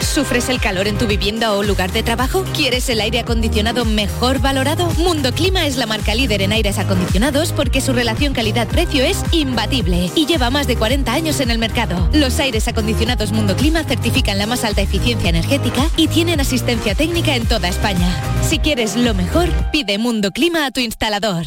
¿Sufres el calor en tu vivienda o lugar de trabajo? ¿Quieres el aire acondicionado mejor valorado? Mundo Clima es la marca líder en aires acondicionados porque su relación calidad-precio es imbatible y lleva más de 40 años en el mercado. Los aires acondicionados Mundo Clima certifican la más alta eficiencia energética y tienen asistencia técnica en toda España. Si quieres lo mejor, pide Mundo Clima a tu instalador.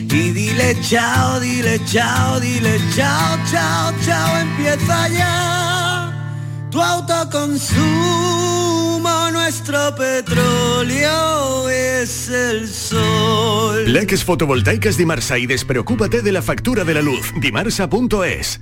y dile chao, dile chao, dile chao, chao, chao, empieza ya tu autoconsumo, nuestro petróleo es el sol. Leques fotovoltaicas Dimarsa y despreocúpate de la factura de la luz. Dimarsa.es.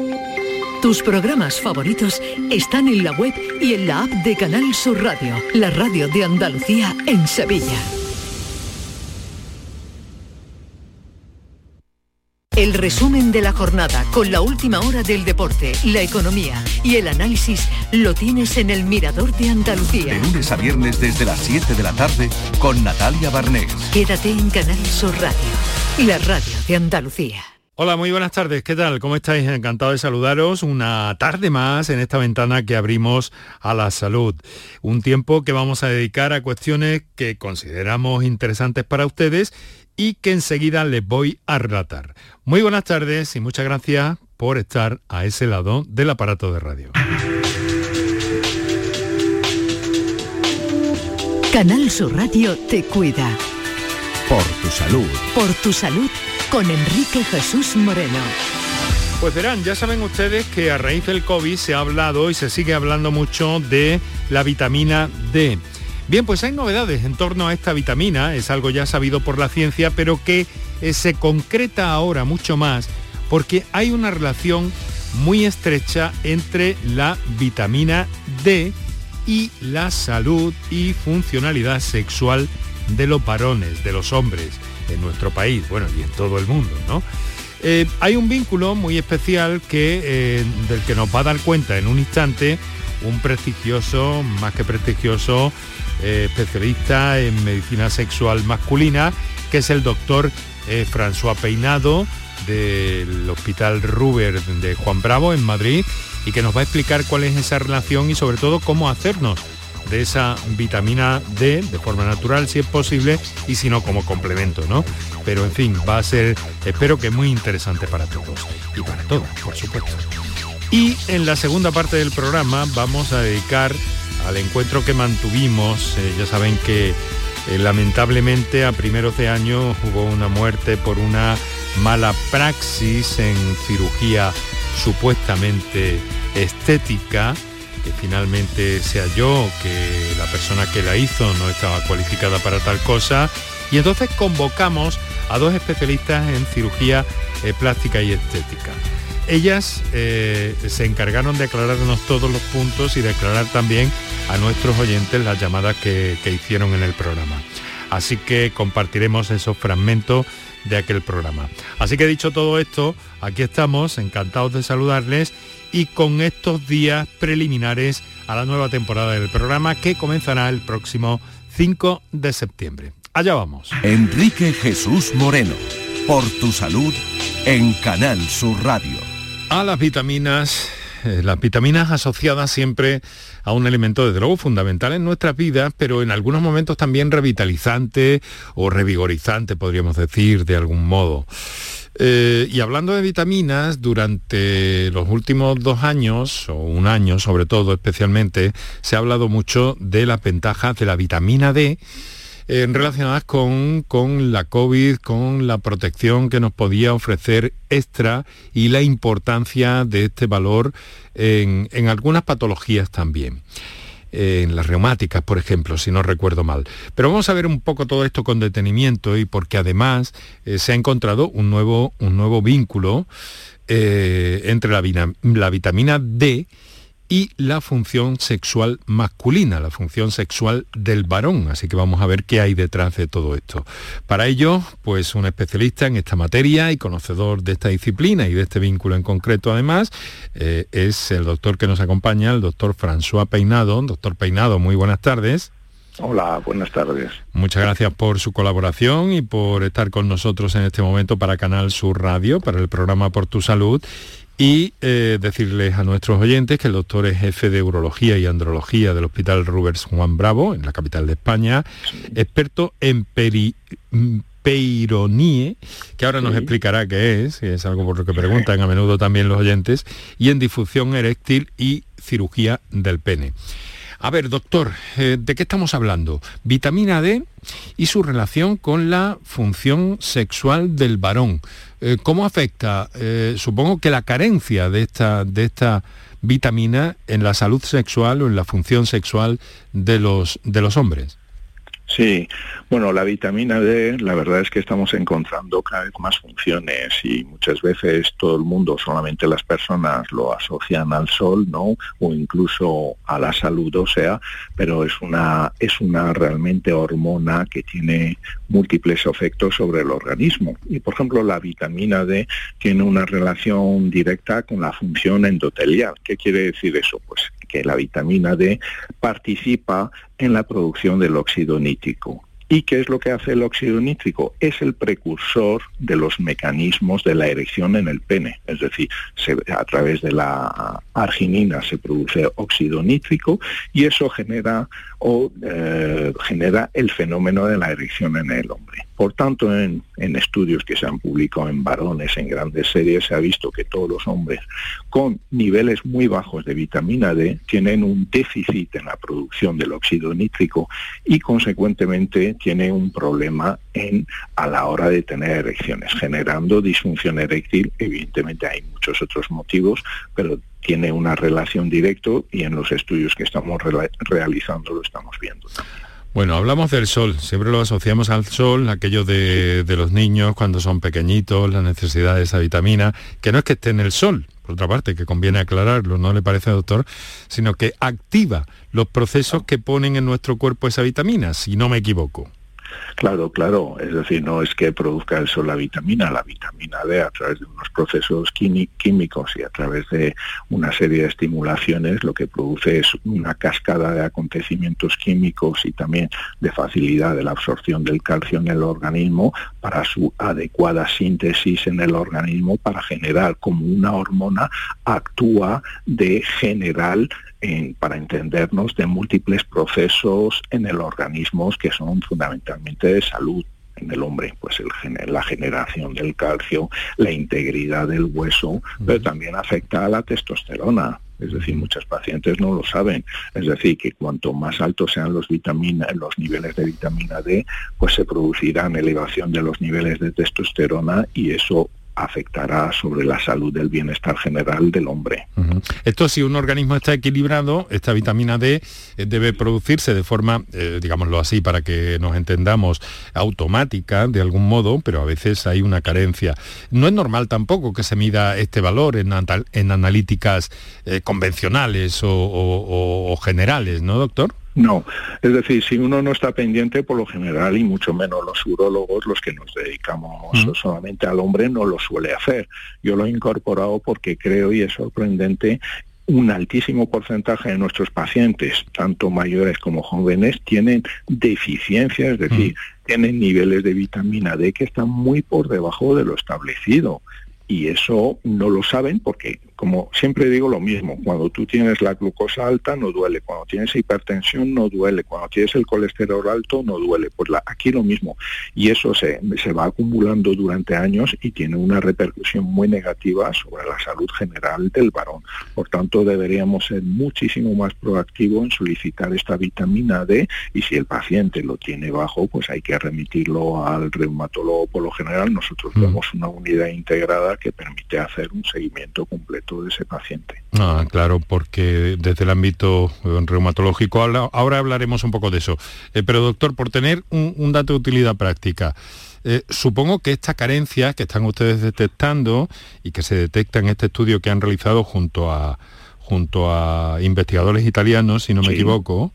Tus programas favoritos están en la web y en la app de Canal Sur Radio, la radio de Andalucía en Sevilla. El resumen de la jornada con la última hora del deporte, la economía y el análisis lo tienes en el Mirador de Andalucía. De lunes a viernes desde las 7 de la tarde con Natalia Barnés. Quédate en Canal Sur Radio, la radio de Andalucía. Hola, muy buenas tardes. ¿Qué tal? ¿Cómo estáis? Encantado de saludaros una tarde más en esta ventana que abrimos a la salud. Un tiempo que vamos a dedicar a cuestiones que consideramos interesantes para ustedes y que enseguida les voy a relatar. Muy buenas tardes y muchas gracias por estar a ese lado del aparato de radio. Canal Sur Radio te cuida. Por tu salud. Por tu salud con Enrique Jesús Moreno. Pues verán, ya saben ustedes que a raíz del COVID se ha hablado y se sigue hablando mucho de la vitamina D. Bien, pues hay novedades en torno a esta vitamina, es algo ya sabido por la ciencia, pero que eh, se concreta ahora mucho más porque hay una relación muy estrecha entre la vitamina D y la salud y funcionalidad sexual de los varones, de los hombres en nuestro país, bueno, y en todo el mundo, ¿no? Eh, hay un vínculo muy especial que, eh, del que nos va a dar cuenta en un instante un prestigioso, más que prestigioso, eh, especialista en medicina sexual masculina, que es el doctor François Peinado del Hospital Ruber de Juan Bravo en Madrid y que nos va a explicar cuál es esa relación y sobre todo cómo hacernos de esa vitamina D de forma natural si es posible y si no como complemento, ¿no? Pero en fin, va a ser, espero que muy interesante para todos y para todas, por supuesto. Y en la segunda parte del programa vamos a dedicar al encuentro que mantuvimos, eh, ya saben que eh, lamentablemente a primeros de año hubo una muerte por una mala praxis en cirugía supuestamente estética, que finalmente sea yo, que la persona que la hizo no estaba cualificada para tal cosa. Y entonces convocamos a dos especialistas en cirugía eh, plástica y estética. Ellas eh, se encargaron de aclararnos todos los puntos y de aclarar también a nuestros oyentes las llamadas que, que hicieron en el programa. Así que compartiremos esos fragmentos de aquel programa. Así que dicho todo esto, aquí estamos, encantados de saludarles y con estos días preliminares a la nueva temporada del programa que comenzará el próximo 5 de septiembre. Allá vamos. Enrique Jesús Moreno, por tu salud en Canal Sur Radio. A las vitaminas, eh, las vitaminas asociadas siempre a un elemento de luego fundamental en nuestras vidas, pero en algunos momentos también revitalizante o revigorizante, podríamos decir, de algún modo. Eh, y hablando de vitaminas, durante los últimos dos años, o un año sobre todo especialmente, se ha hablado mucho de las ventajas de la vitamina D eh, relacionadas con, con, la COVID, con la protección que nos podía ofrecer extra y la importancia de este valor en, en algunas patologías también en las reumáticas, por ejemplo, si no recuerdo mal. Pero vamos a ver un poco todo esto con detenimiento y porque además eh, se ha encontrado un nuevo, un nuevo vínculo eh, entre la, la vitamina D y la función sexual masculina, la función sexual del varón. Así que vamos a ver qué hay detrás de todo esto. Para ello, pues un especialista en esta materia y conocedor de esta disciplina y de este vínculo en concreto además, eh, es el doctor que nos acompaña, el doctor François Peinado. Doctor Peinado, muy buenas tardes. Hola, buenas tardes. Muchas gracias por su colaboración y por estar con nosotros en este momento para Canal Sur Radio, para el programa Por tu Salud y eh, decirles a nuestros oyentes que el doctor es jefe de urología y andrología del Hospital Rubers Juan Bravo, en la capital de España, experto en peri peironie, que ahora nos explicará qué es, que es algo por lo que preguntan a menudo también los oyentes, y en difusión eréctil y cirugía del pene. A ver, doctor, eh, ¿de qué estamos hablando? Vitamina D y su relación con la función sexual del varón. Eh, ¿Cómo afecta, eh, supongo que la carencia de esta, de esta vitamina en la salud sexual o en la función sexual de los, de los hombres? Sí, bueno, la vitamina D, la verdad es que estamos encontrando cada vez más funciones y muchas veces todo el mundo, solamente las personas lo asocian al sol, ¿no? O incluso a la salud o sea, pero es una, es una realmente hormona que tiene múltiples efectos sobre el organismo. Y por ejemplo, la vitamina D tiene una relación directa con la función endotelial. ¿Qué quiere decir eso? Pues que la vitamina D participa en la producción del óxido nítrico. ¿Y qué es lo que hace el óxido nítrico? Es el precursor de los mecanismos de la erección en el pene. Es decir, a través de la arginina se produce óxido nítrico y eso genera, o, eh, genera el fenómeno de la erección en el hombre. Por tanto, en, estudios que se han publicado en varones, en grandes series, se ha visto que todos los hombres con niveles muy bajos de vitamina D tienen un déficit en la producción del óxido nítrico y consecuentemente tienen un problema a la hora de tener erecciones, generando disfunción eréctil. Evidentemente hay muchos otros motivos, pero tiene una relación directa y en los estudios que estamos realizando lo estamos viendo también. Bueno, hablamos del sol, siempre lo asociamos al sol, aquello de, los niños cuando son pequeñitos, la necesidad de esa vitamina, que no es que esté en el sol, por otra parte, que conviene aclararlo, ¿no le parece, doctor? Sino que activa los procesos que ponen en nuestro cuerpo esa vitamina, si no me equivoco. Claro, claro, es decir, no es que produzca eso la vitamina, la vitamina D a través de unos procesos químicos y a través de una serie de estimulaciones lo que produce es una cascada de acontecimientos químicos y también de facilidad de la absorción del calcio en el organismo para su adecuada síntesis en el organismo para generar como una hormona actúa de general para entendernos de múltiples procesos en el organismo que son fundamentalmente de salud en el hombre, pues el, la generación del calcio, la integridad del hueso, pero también afecta a la testosterona. Es decir, muchos pacientes no lo saben. Es decir, que cuanto más altos sean los, vitamina, los niveles de vitamina D, pues se producirán elevación de los niveles de testosterona y eso afectará sobre la salud del bienestar general del hombre. Esto si un organismo está equilibrado, esta vitamina D eh, debe producirse de forma, eh, digámoslo así, para que nos entendamos, automática de algún modo, pero a veces hay una carencia. No es normal tampoco que se mida este valor en, analíticas eh, convencionales o generales, ¿no, doctor? No, es decir, si uno no está pendiente, por lo general, y mucho menos los urólogos, los que nos dedicamos solamente al hombre, no lo suele hacer. Yo lo he incorporado porque creo, y es sorprendente, un altísimo porcentaje de nuestros pacientes, tanto mayores como jóvenes, tienen deficiencias, es decir, tienen niveles de vitamina D que están muy por debajo de lo establecido. Y eso no lo saben porque como siempre digo lo mismo, cuando tú tienes la glucosa alta no duele, cuando tienes hipertensión no duele, cuando tienes el colesterol alto no duele, pues aquí lo mismo. Y eso se, se va acumulando durante años y tiene una repercusión muy negativa sobre la salud general del varón. Por tanto, deberíamos ser muchísimo más proactivos en solicitar esta vitamina D y si el paciente lo tiene bajo, pues hay que remitirlo al reumatólogo. Por lo general, nosotros mm. tenemos una unidad integrada que permite hacer un seguimiento completo de ese paciente. Ah, claro, porque desde el ámbito eh, reumatológico, ahora, hablaremos un poco de eso. Eh, pero doctor, por tener un, dato de utilidad práctica, eh, supongo que esta carencia que están ustedes detectando y que se detecta en este estudio que han realizado junto a junto a investigadores italianos, si no me equivoco,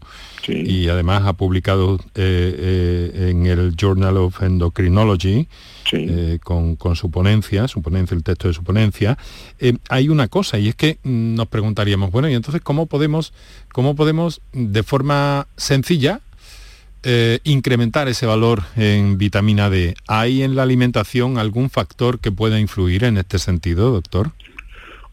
y además ha publicado en el Journal of Endocrinology, eh, con, su ponencia, su ponencia, el texto de su ponencia, eh, hay una cosa y es que mm, nos preguntaríamos, bueno, y entonces cómo podemos, cómo podemos de forma sencilla eh, incrementar ese valor en vitamina D. ¿Hay en la alimentación algún factor que pueda influir en este sentido, doctor?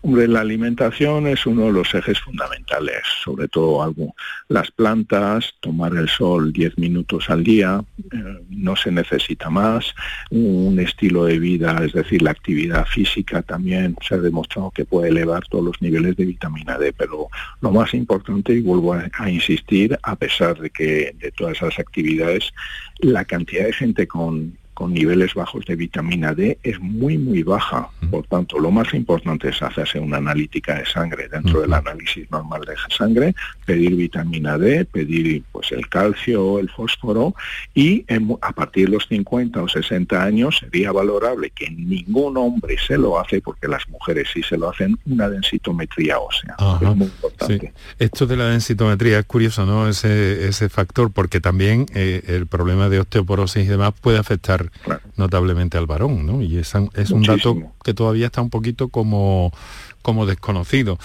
Hombre, la alimentación es uno de los ejes fundamentales, sobre todo algo. Las plantas, tomar el sol 10 minutos al día, eh, no se necesita más. Un estilo de vida, es decir, la actividad física también se ha demostrado que puede elevar todos los niveles de vitamina D, pero lo más importante, y vuelvo a, insistir, a pesar de que de todas esas actividades, la cantidad de gente con con niveles bajos de vitamina D es muy, muy baja. Por tanto, lo más importante es hacerse una analítica de sangre dentro del análisis normal de sangre, pedir vitamina D, pedir pues el calcio, el fósforo y a partir de los 50 o 60 años sería valorable que ningún hombre se lo hace, porque las mujeres sí se lo hacen, una densitometría ósea. es muy importante. Esto de la densitometría es curioso, ¿no? Ese, ese factor, porque también eh, el problema de osteoporosis y demás puede afectar notablemente al varón, ¿no? Y es, es un dato que todavía está un poquito como, como desconocido.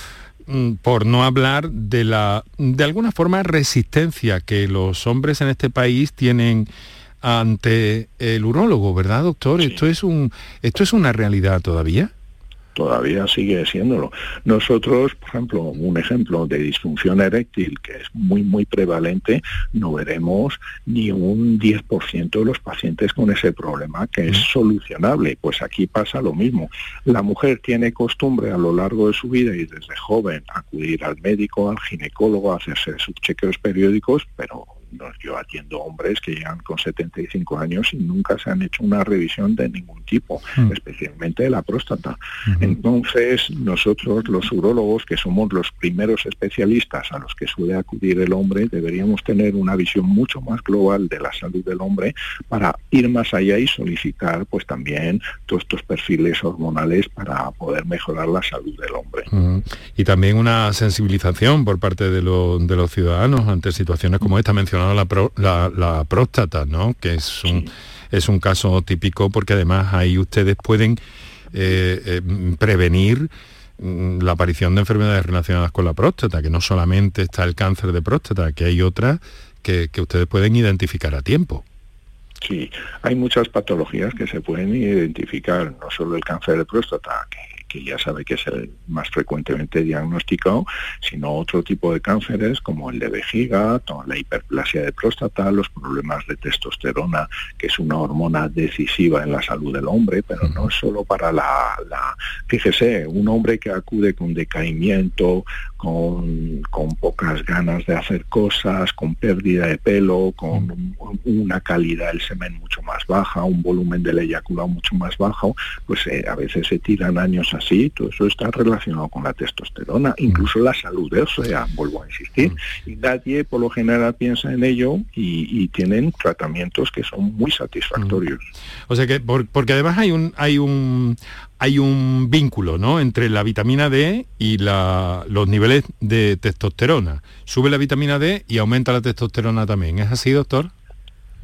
Mm, por no hablar de la de alguna forma resistencia que los hombres en este país tienen ante el urólogo, ¿verdad, doctor? Esto es un esto es una realidad todavía todavía sigue siéndolo. Nosotros, por ejemplo, un ejemplo de disfunción eréctil que es muy, muy prevalente, no veremos ni un 10% de los pacientes con ese problema que es solucionable. Pues aquí pasa lo mismo. La mujer tiene costumbre a lo largo de su vida y desde joven acudir al médico, al ginecólogo, a hacerse sus chequeos periódicos, pero yo atiendo hombres que llegan con 75 años y nunca se han hecho una revisión de ningún tipo, mm. especialmente de la próstata. Entonces, nosotros los urólogos, que somos los primeros especialistas a los que suele acudir el hombre, deberíamos tener una visión mucho más global de la salud del hombre para ir más allá y solicitar pues también todos estos perfiles hormonales para poder mejorar la salud del hombre. Y también una sensibilización por parte de, de los ciudadanos ante situaciones como esta mencionada la, próstata, ¿no? que es un, es un caso típico porque además ahí ustedes pueden eh, eh, prevenir mm, la aparición de enfermedades relacionadas con la próstata, que no solamente está el cáncer de próstata, que hay otras que, que ustedes pueden identificar a tiempo. Sí, hay muchas patologías que se pueden identificar, no solo el cáncer de próstata, que que ya sabe que es el más frecuentemente diagnosticado, sino otro tipo de cánceres como el de vejiga, la hiperplasia de próstata, los problemas de testosterona, que es una hormona decisiva en la salud del hombre, pero no es solo para la, la fíjese, un hombre que acude con decaimiento, con, con, pocas ganas de hacer cosas, con pérdida de pelo, con una calidad del semen mucho más baja, un volumen del eyaculado mucho más bajo, pues eh, a veces se tiran años así, todo eso está relacionado con la testosterona, incluso la salud de sea, vuelvo a insistir, y nadie por lo general piensa en ello y, tienen tratamientos que son muy satisfactorios. O sea que, porque además hay un, hay un hay un vínculo ¿no? entre la vitamina D y los niveles de testosterona. Sube la vitamina D y aumenta la testosterona también. ¿Es así, doctor?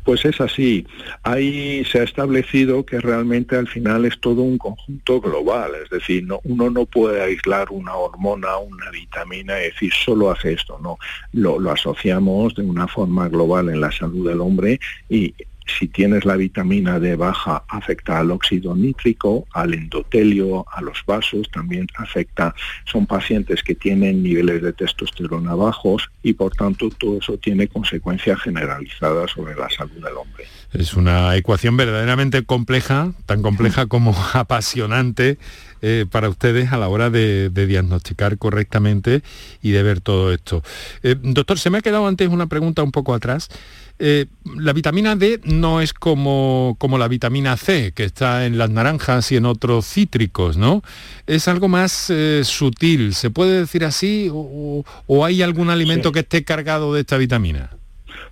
Pues es así. Ahí se ha establecido que realmente al final es todo un conjunto global, es decir, no, uno no puede aislar una hormona, una vitamina y decir solo hace esto, no. Lo, lo asociamos de una forma global en la salud del hombre y si tienes la vitamina D baja, afecta al óxido nítrico, al endotelio, a los vasos, también afecta, son pacientes que tienen niveles de testosterona bajos y por tanto todo eso tiene consecuencias generalizadas sobre la salud del hombre. Es una ecuación verdaderamente compleja, tan compleja como apasionante eh, para ustedes a la hora de, diagnosticar correctamente y de ver todo esto. Eh, doctor, se me ha quedado antes una pregunta un poco atrás. Eh, la vitamina D no es como, como, la vitamina C, que está en las naranjas y en otros cítricos, ¿no? Es algo más eh, sutil, ¿se puede decir así? ¿O, hay algún alimento que esté cargado de esta vitamina?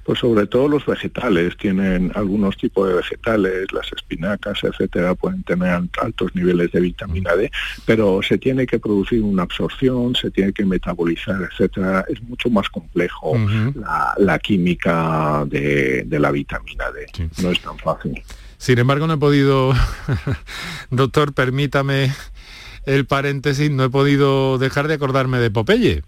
Pues sobre todo los vegetales, tienen algunos tipos de vegetales, las espinacas, etcétera, pueden tener altos niveles de vitamina D, pero se tiene que producir una absorción, se tiene que metabolizar, etcétera. Es mucho más complejo la, química de, la vitamina D. No es tan fácil. Sin embargo, no he podido, doctor, permítame el paréntesis, no he podido dejar de acordarme de Popeye.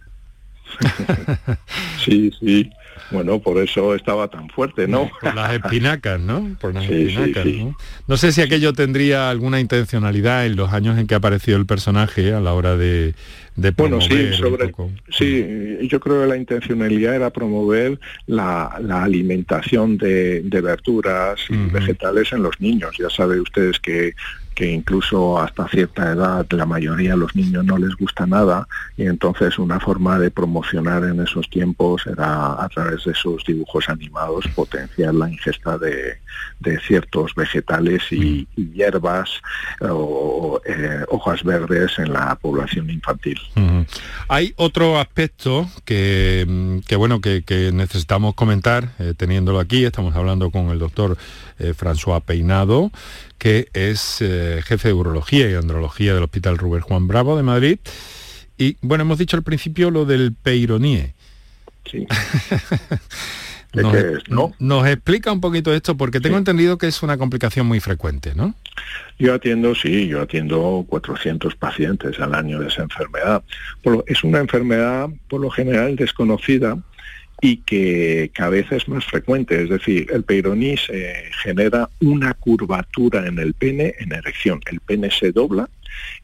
sí, sí. Bueno, por eso estaba tan fuerte, ¿no? Por las espinacas, ¿no? Por las espinacas, ¿no? ¿no? sé si aquello tendría alguna intencionalidad en los años en que apareció el personaje a la hora de, de bueno, sí, sobre, sí, yo creo que la intencionalidad era promover la, alimentación de, verduras y vegetales en los niños. Ya saben ustedes que que incluso hasta cierta edad la mayoría de los niños no les gusta nada y entonces una forma de promocionar en esos tiempos era a través de esos dibujos animados potenciar la ingesta de, ciertos vegetales y, hierbas o eh, hojas verdes en la población infantil. Hay otro aspecto que, bueno que, necesitamos comentar eh, teniéndolo aquí, estamos hablando con el doctor eh, François Peinado, que es eh, jefe de urología y andrología del Hospital Rubén Juan Bravo de Madrid. Y bueno, hemos dicho al principio lo del peironie. Sí. nos, explica un poquito esto porque tengo entendido que es una complicación muy frecuente, ¿no? Yo atiendo, sí, yo atiendo 400 pacientes al año de esa enfermedad. es una enfermedad por lo general desconocida y que cada vez es más frecuente, es decir, el peironí se genera una curvatura en el pene en erección, el pene se dobla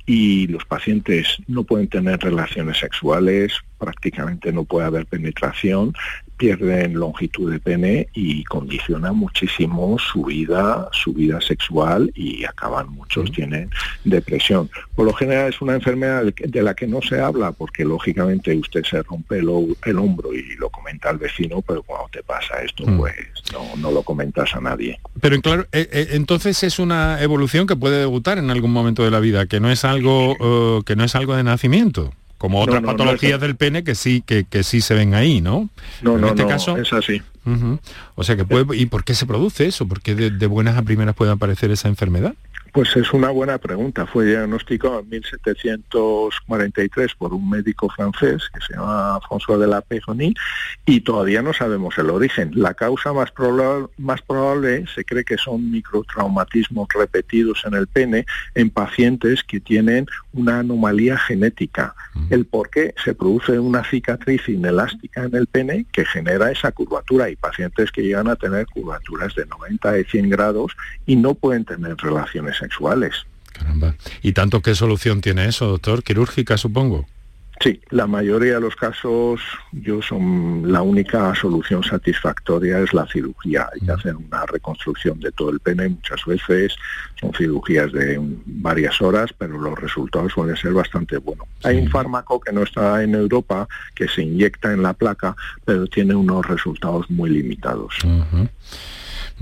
y los pacientes no pueden tener relaciones sexuales, prácticamente no puede haber penetración, pierden longitud de pene y condiciona muchísimo su vida, su vida sexual y acaban muchos tienen depresión. Por lo general es una enfermedad de la que no se habla porque lógicamente usted se rompe el, hombro y lo comenta al vecino, pero cuando te pasa esto mm. pues no, lo comentas a nadie. Pero claro, eh, eh, entonces es una evolución que puede debutar en algún momento de la vida, que no es algo eh, que no es algo de nacimiento como otras patologías del pene que sí que, que, sí se ven ahí, ¿no? No, en no, este caso, es así. O sea que puede, ¿y por qué se produce eso? ¿Por qué de buenas a primeras puede aparecer esa enfermedad? Pues es una buena pregunta. Fue diagnosticado en 1743 por un médico francés que se llama François de la Péronie y todavía no sabemos el origen. La causa más probable, más probable se cree que son microtraumatismos repetidos en el pene en pacientes que tienen una anomalía genética. El por qué se produce una cicatriz inelástica en el pene que genera esa curvatura. Hay pacientes que llegan a tener curvaturas de 90 y 100 grados y no pueden tener relaciones sexuales. Caramba. ¿Y tanto qué solución tiene eso, doctor? ¿Quirúrgica, supongo? Sí, la mayoría de los casos yo son la única solución satisfactoria es la cirugía. Hay que hacer una reconstrucción de todo el pene muchas veces son cirugías de varias horas, pero los resultados suelen ser bastante buenos. Hay un fármaco que no está en Europa que se inyecta en la placa, pero tiene unos resultados muy limitados.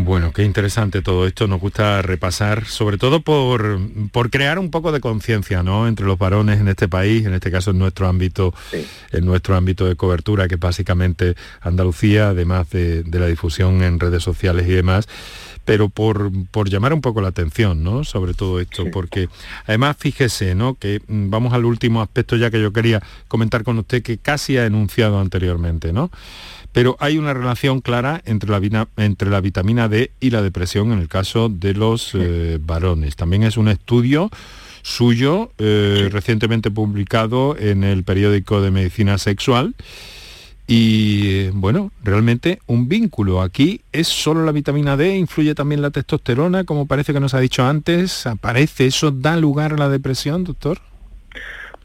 Bueno, qué interesante todo esto. Nos gusta repasar, sobre todo por, por crear un poco de conciencia, ¿no? Entre los varones en este país, en este caso en nuestro ámbito, en nuestro ámbito de cobertura, que es básicamente Andalucía, además de, la difusión en redes sociales y demás pero por, por, llamar un poco la atención, ¿no? Sobre todo esto, porque además fíjese, ¿no? Que mm, vamos al último aspecto ya que yo quería comentar con usted, que casi ha enunciado anteriormente, ¿no? pero hay una relación clara entre la, entre la vitamina D y la depresión en el caso de los eh, varones. También es un estudio suyo eh, recientemente publicado en el periódico de medicina sexual y bueno, realmente un vínculo. Aquí es solo la vitamina D, influye también la testosterona, como parece que nos ha dicho antes. ¿Aparece eso? ¿Da lugar a la depresión, doctor?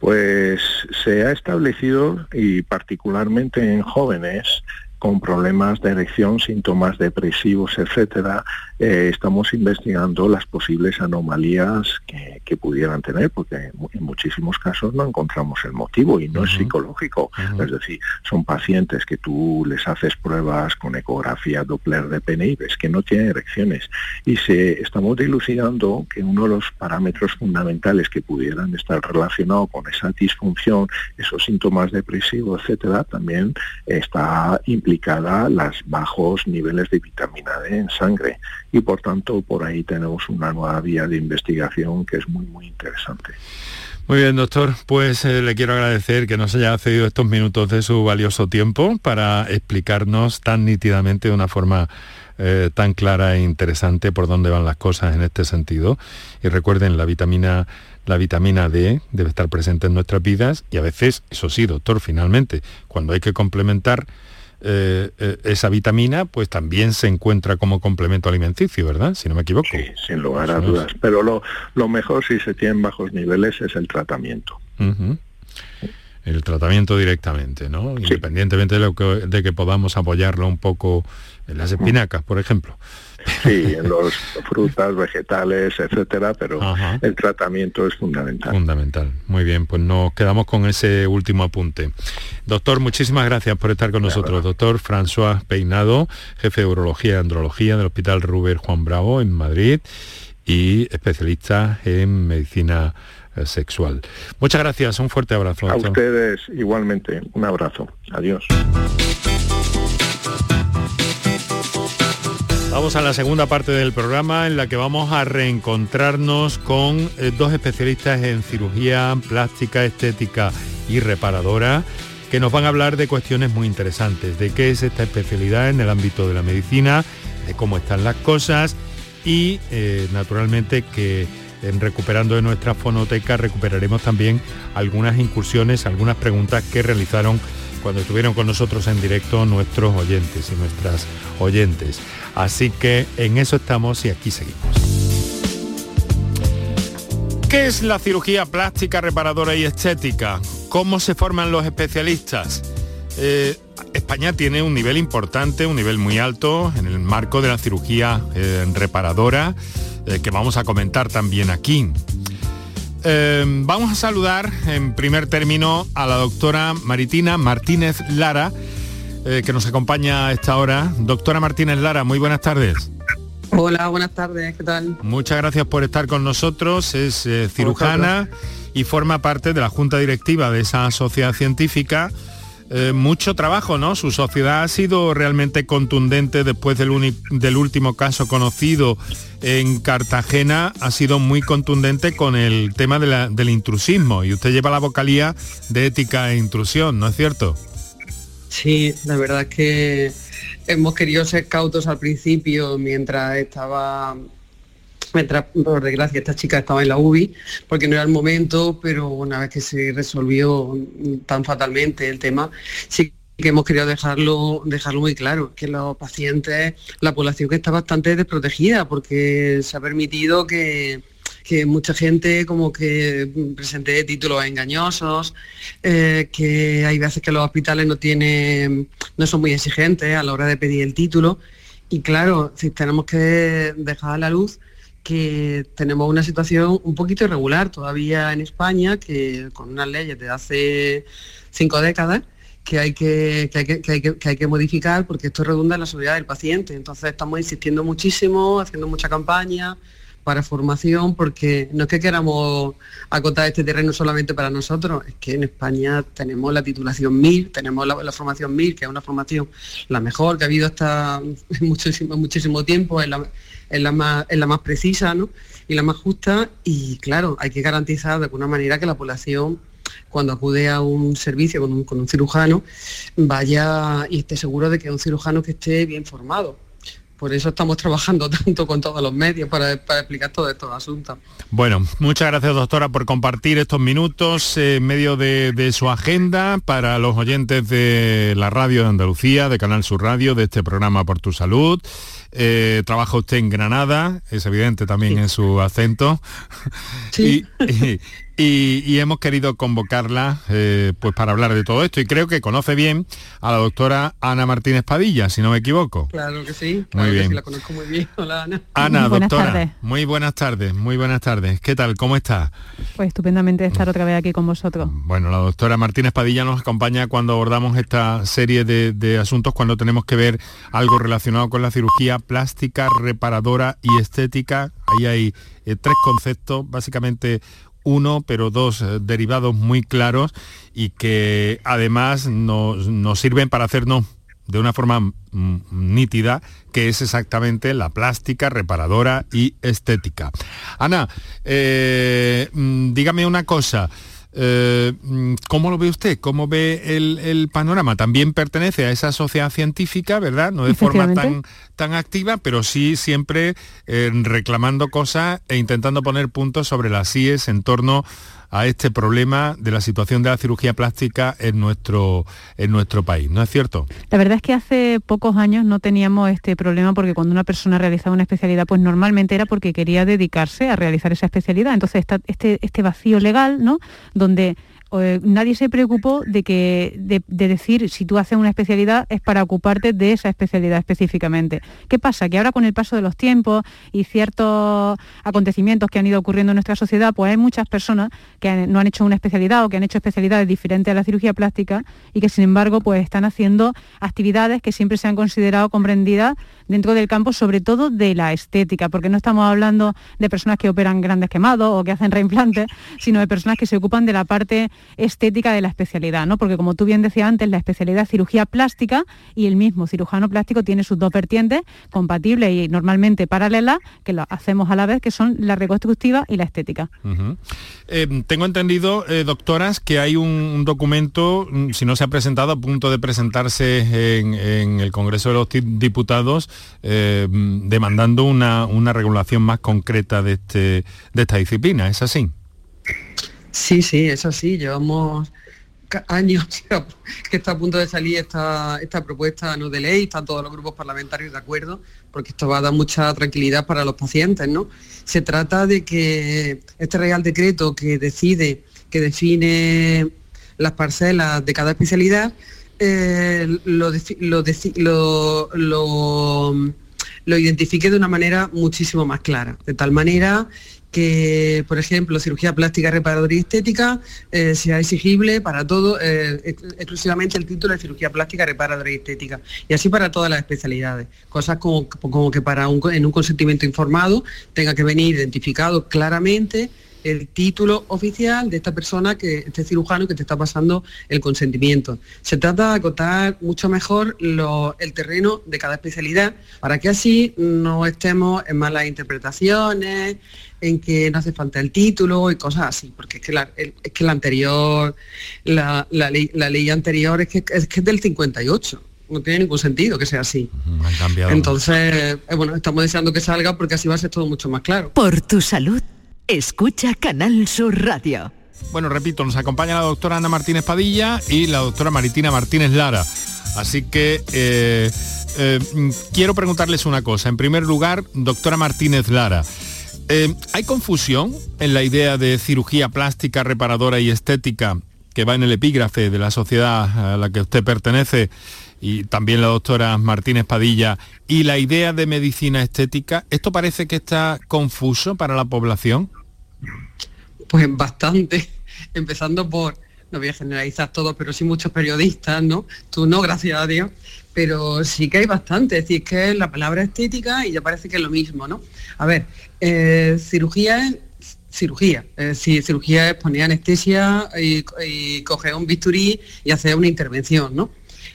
Pues se ha establecido, y particularmente en jóvenes, con problemas de erección, síntomas depresivos, etcétera, eh, estamos investigando las posibles anomalías que, pudieran tener, porque en muchísimos casos no encontramos el motivo y no es psicológico. Es decir, son pacientes que tú les haces pruebas con ecografía Doppler de pene y ves que no tienen erecciones. Y se estamos dilucidando que uno de los parámetros fundamentales que pudieran estar relacionados con esa disfunción, esos síntomas depresivos, etcétera, también está implicada los bajos niveles de vitamina D en sangre y por tanto por ahí tenemos una nueva vía de investigación que es muy muy interesante. Muy bien, doctor. Pues eh, le quiero agradecer que nos haya cedido estos minutos de su valioso tiempo para explicarnos tan nítidamente de una forma eh, tan clara e interesante por dónde van las cosas en este sentido. Y recuerden, la vitamina, la vitamina D debe estar presente en nuestras vidas y a veces, eso sí, doctor, finalmente, cuando hay que complementar eh, eh, esa vitamina pues también se encuentra como complemento alimenticio, ¿verdad? Si no me equivoco. Sí, sin lugar a dudas. Pero lo, lo, mejor si se tienen bajos niveles es el tratamiento. El tratamiento directamente, ¿no? Independientemente de, lo que, de que podamos apoyarlo un poco en las espinacas, por ejemplo. Sí, en los frutas, vegetales, etcétera, pero el tratamiento es fundamental. Fundamental. Muy bien, pues nos quedamos con ese último apunte. Doctor, muchísimas gracias por estar con nosotros. Doctor François Peinado, jefe de Urología y Andrología del Hospital Ruber Juan Bravo en Madrid y especialista en medicina eh, sexual. Muchas gracias, un fuerte abrazo. A ustedes igualmente, un abrazo. Adiós. Vamos a la segunda parte del programa en la que vamos a reencontrarnos con eh, dos especialistas en cirugía plástica, estética y reparadora que nos van a hablar de cuestiones muy interesantes, de qué es esta especialidad en el ámbito de la medicina, de cómo están las cosas y eh, naturalmente que en recuperando de nuestra fonoteca recuperaremos también algunas incursiones, algunas preguntas que realizaron cuando estuvieron con nosotros en directo nuestros oyentes y nuestras oyentes. Así que en eso estamos y aquí seguimos. ¿Qué es la cirugía plástica, reparadora y estética? ¿Cómo se forman los especialistas? Eh, España tiene un nivel importante, un nivel muy alto en el marco de la cirugía eh, reparadora eh, que vamos a comentar también aquí. Vamos a saludar en primer término a la doctora Maritina Martínez Lara, eh, que nos acompaña a esta hora. Doctora Martínez Lara, muy buenas tardes. Hola, buenas tardes, ¿qué tal? Muchas gracias por estar con nosotros. Es eh, cirujana y forma parte de la junta directiva de esa sociedad científica. Eh, mucho trabajo, ¿no? Su sociedad ha sido realmente contundente después del, del último caso conocido en Cartagena, ha sido muy contundente con el tema del intrusismo y usted lleva la vocalía de ética e intrusión, ¿no es cierto? Sí, la verdad es que hemos querido ser cautos al principio mientras estaba mientras por desgracia esta chica estaba en la UBI porque no era el momento pero una vez que se resolvió tan fatalmente el tema sí que hemos querido dejarlo dejarlo muy claro que los pacientes la población que está bastante desprotegida porque se ha permitido que que mucha gente como que presente títulos engañosos, eh, que hay veces que los hospitales no tienen, no son muy exigentes a la hora de pedir el título. Y claro, tenemos que dejar a la luz que tenemos una situación un poquito irregular todavía en España, que con unas leyes de hace cinco décadas, que hay que, que, hay que, modificar porque esto redunda en la seguridad del paciente. Entonces estamos insistiendo muchísimo, haciendo mucha campaña para formación, porque no es que queramos acotar este terreno solamente para nosotros, es que en España tenemos la titulación MIR, tenemos la, formación MIR, que es una formación la mejor que ha habido hasta muchísimo, muchísimo tiempo, la, más, es la más precisa y la más justa, y claro, hay que garantizar de alguna manera que la población cuando acude a un servicio con un, cirujano, vaya y esté seguro de que es un cirujano que esté bien formado. Por eso estamos trabajando tanto con todos los medios para, explicar todo estos asuntos. Bueno, muchas gracias doctora por compartir estos minutos en medio de, su agenda para los oyentes de la radio de Andalucía, de Canal Sur Radio, de este programa Por tu Salud. Eh, trabaja usted en Granada, es evidente también en su acento. Sí. Y, hemos querido convocarla eh, pues para hablar de todo esto y creo que conoce bien a la doctora Ana Martínez Padilla, si no me equivoco. Claro que sí, muy bien. la conozco muy bien. Hola Ana. Ana, doctora, muy buenas tardes, muy buenas tardes. ¿Qué tal? ¿Cómo está? Pues estupendamente estar otra vez aquí con vosotros. Bueno, la doctora Martínez Padilla nos acompaña cuando abordamos esta serie de, asuntos, cuando tenemos que ver algo relacionado con la cirugía plástica, reparadora y estética. Ahí hay eh, tres conceptos, básicamente uno, pero dos eh, derivados muy claros y que además nos, sirven para hacernos de una forma mm, nítida, que es exactamente la plástica, reparadora y estética. Ana, eh, mm, dígame una cosa. Eh, mm, ¿Cómo lo ve usted? ¿Cómo ve el, panorama? También pertenece a esa sociedad científica, ¿verdad? No de forma tan, tan activa, pero sí siempre eh, reclamando cosas e intentando poner puntos sobre las IES en torno a este problema de la situación de la cirugía plástica en nuestro, en nuestro país, ¿no es cierto? La verdad es que hace pocos años no teníamos este problema porque cuando una persona realizaba una especialidad, pues normalmente era porque quería dedicarse a realizar esa especialidad. Entonces está este, este vacío legal, ¿no? Donde eh, nadie se preocupó de, que, de, decir si tú haces una especialidad es para ocuparte de esa especialidad específicamente. ¿Qué pasa? Que ahora con el paso de los tiempos y ciertos acontecimientos que han ido ocurriendo en nuestra sociedad, pues hay muchas personas que no han hecho una especialidad o que han hecho especialidades diferentes a la cirugía plástica y que sin embargo pues están haciendo actividades que siempre se han considerado comprendidas dentro del campo, sobre todo de la estética, porque no estamos hablando de personas que operan grandes quemados o que hacen reimplantes, sino de personas que se ocupan de la parte estética de la especialidad, ¿no? Porque como tú bien decías antes, la especialidad es cirugía plástica y el mismo cirujano plástico tiene sus dos vertientes compatibles y normalmente paralelas, que lo hacemos a la vez, que son la reconstructiva y la estética. Eh, tengo entendido, eh, doctoras, que hay un, documento, mm, si no se ha presentado, a punto de presentarse en, el Congreso de los Diputados, eh, mm, demandando una, una regulación más concreta de, este, de esta disciplina. ¿Es así? Sí, sí, es así. Llevamos años que está a punto de salir esta, esta propuesta no de ley, están todos los grupos parlamentarios de acuerdo, porque esto va a dar mucha tranquilidad para los pacientes, ¿no? Se trata de que este Real Decreto que decide, que define las parcelas de cada especialidad, eh, lo, lo identifique de una manera muchísimo más clara, de tal manera que, por ejemplo, cirugía plástica, reparadora y estética eh, sea exigible para todo, eh, exclusivamente el título de cirugía plástica, reparadora y estética. Y así para todas las especialidades. Cosas como, como que para un, en un consentimiento informado tenga que venir identificado claramente el título oficial de esta persona, que este cirujano que te está pasando el consentimiento. Se trata de acotar mucho mejor el terreno de cada especialidad para que así no estemos en malas interpretaciones, en que no hace falta el título y cosas así, porque es que la, es que la anterior, la, ley, anterior es que, es que es del 58 no tiene ningún sentido que sea así. Entonces, eh, bueno, estamos deseando que salga porque así va a ser todo mucho más claro. Por tu salud Escucha Canal Sur Radio. Bueno, repito, nos acompaña la doctora Ana Martínez Padilla y la doctora Maritina Martínez Lara. Así que eh, eh, quiero preguntarles una cosa. En primer lugar, doctora Martínez Lara, eh, ¿hay confusión en la idea de cirugía plástica, reparadora y estética que va en el epígrafe de la sociedad a la que usted pertenece y también la doctora Martínez Padilla y la idea de medicina estética? ¿Esto parece que está confuso para la población? Pues bastante, empezando por, no voy a generalizar todo, pero sí muchos periodistas, ¿no? Tú no, gracias a Dios, pero sí que hay bastante, es decir, que la palabra estética y ya parece que es lo mismo, ¿no? A ver, eh, cirugía es cirugía, es decir, cirugía es poner anestesia y, y coger un bisturí y hacer una intervención, ¿no?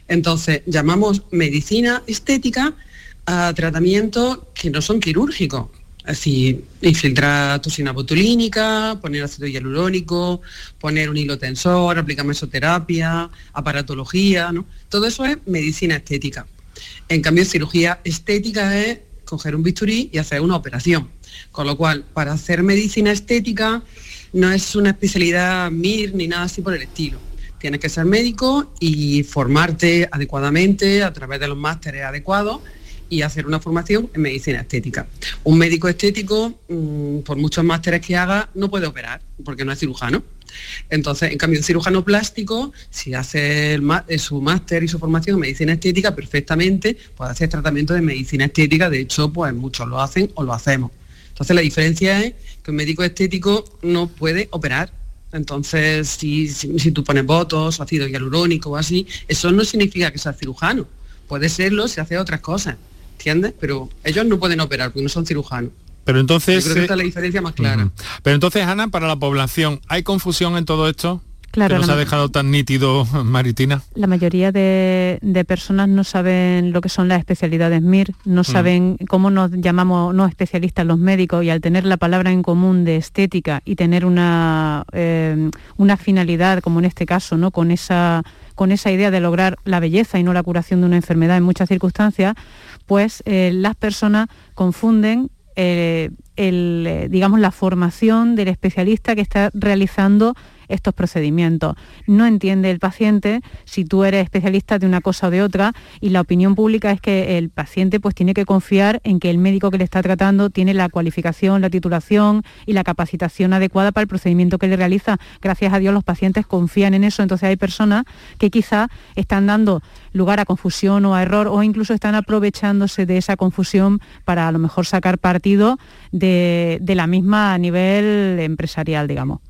Entonces, llamamos medicina estética a tratamientos que no son quirúrgicos, Así, infiltrar toxina botulínica, poner ácido hialurónico, poner un hilo tensor, aplicar mesoterapia, aparatología, ¿no? Todo eso es medicina estética. En cambio, cirugía estética es coger un bisturí y hacer una operación. Con lo cual, para hacer medicina estética no es una especialidad MIR ni nada así por el estilo. Tienes que ser médico y formarte adecuadamente a través de los másteres adecuados y hacer una formación en medicina estética. Un médico estético, mm, por muchos másteres que haga, no puede operar porque no es cirujano. Entonces, en cambio, un cirujano plástico, si hace eh, su máster y su formación en medicina estética, perfectamente puede hacer tratamiento de medicina estética. De hecho, pues muchos lo hacen o lo hacemos. Entonces, la diferencia es que un médico estético no puede operar. Entonces, si, si, tú pones votos, ácido hialurónico o así, eso no significa que sea cirujano. Puede serlo si hace otras cosas. ¿Entiendes? Pero ellos no pueden operar porque no son cirujanos. Pero entonces... Yo creo que esta es la diferencia más clara. Pero entonces, Ana, para la población, ¿hay confusión en todo esto? Claro, que nos ha dejado tan nítido Maritina. La mayoría de, personas no saben lo que son las especialidades MIR, no saben cómo nos llamamos no especialistas los médicos y al tener la palabra en común de estética y tener una, eh, una finalidad, como en este caso, ¿no? con, esa, con esa idea de lograr la belleza y no la curación de una enfermedad en muchas circunstancias, pues eh, las personas confunden eh, el, digamos, la formación del especialista que está realizando estos procedimientos. No entiende el paciente si tú eres especialista de una cosa o de otra y la opinión pública es que el paciente pues tiene que confiar en que el médico que le está tratando tiene la cualificación, la titulación y la capacitación adecuada para el procedimiento que le realiza. Gracias a Dios los pacientes confían en eso, entonces hay personas que quizá están dando lugar a confusión o a error o incluso están aprovechándose de esa confusión para a lo mejor sacar partido de, la misma a nivel empresarial, digamos.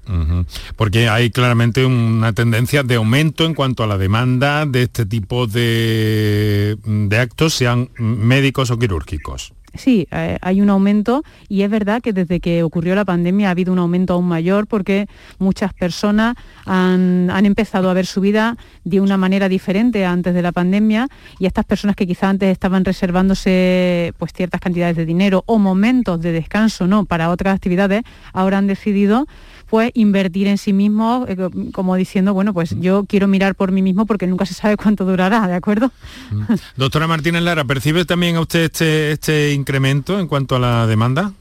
Porque hay claramente una tendencia de aumento en cuanto a la demanda de este tipo de, de actos, sean médicos o quirúrgicos. Sí, eh, hay un aumento y es verdad que desde que ocurrió la pandemia ha habido un aumento aún mayor porque muchas personas han, empezado a ver su vida de una manera diferente antes de la pandemia y estas personas que quizá antes estaban reservándose pues ciertas cantidades de dinero o momentos de descanso no para otras actividades, ahora han decidido pues invertir en sí mismo, eh, como diciendo, bueno, pues mm. yo quiero mirar por mí mismo porque nunca se sabe cuánto durará, ¿de acuerdo? Mm. Doctora Martínez Lara, ¿percibe también a usted este, este incremento en cuanto a la demanda?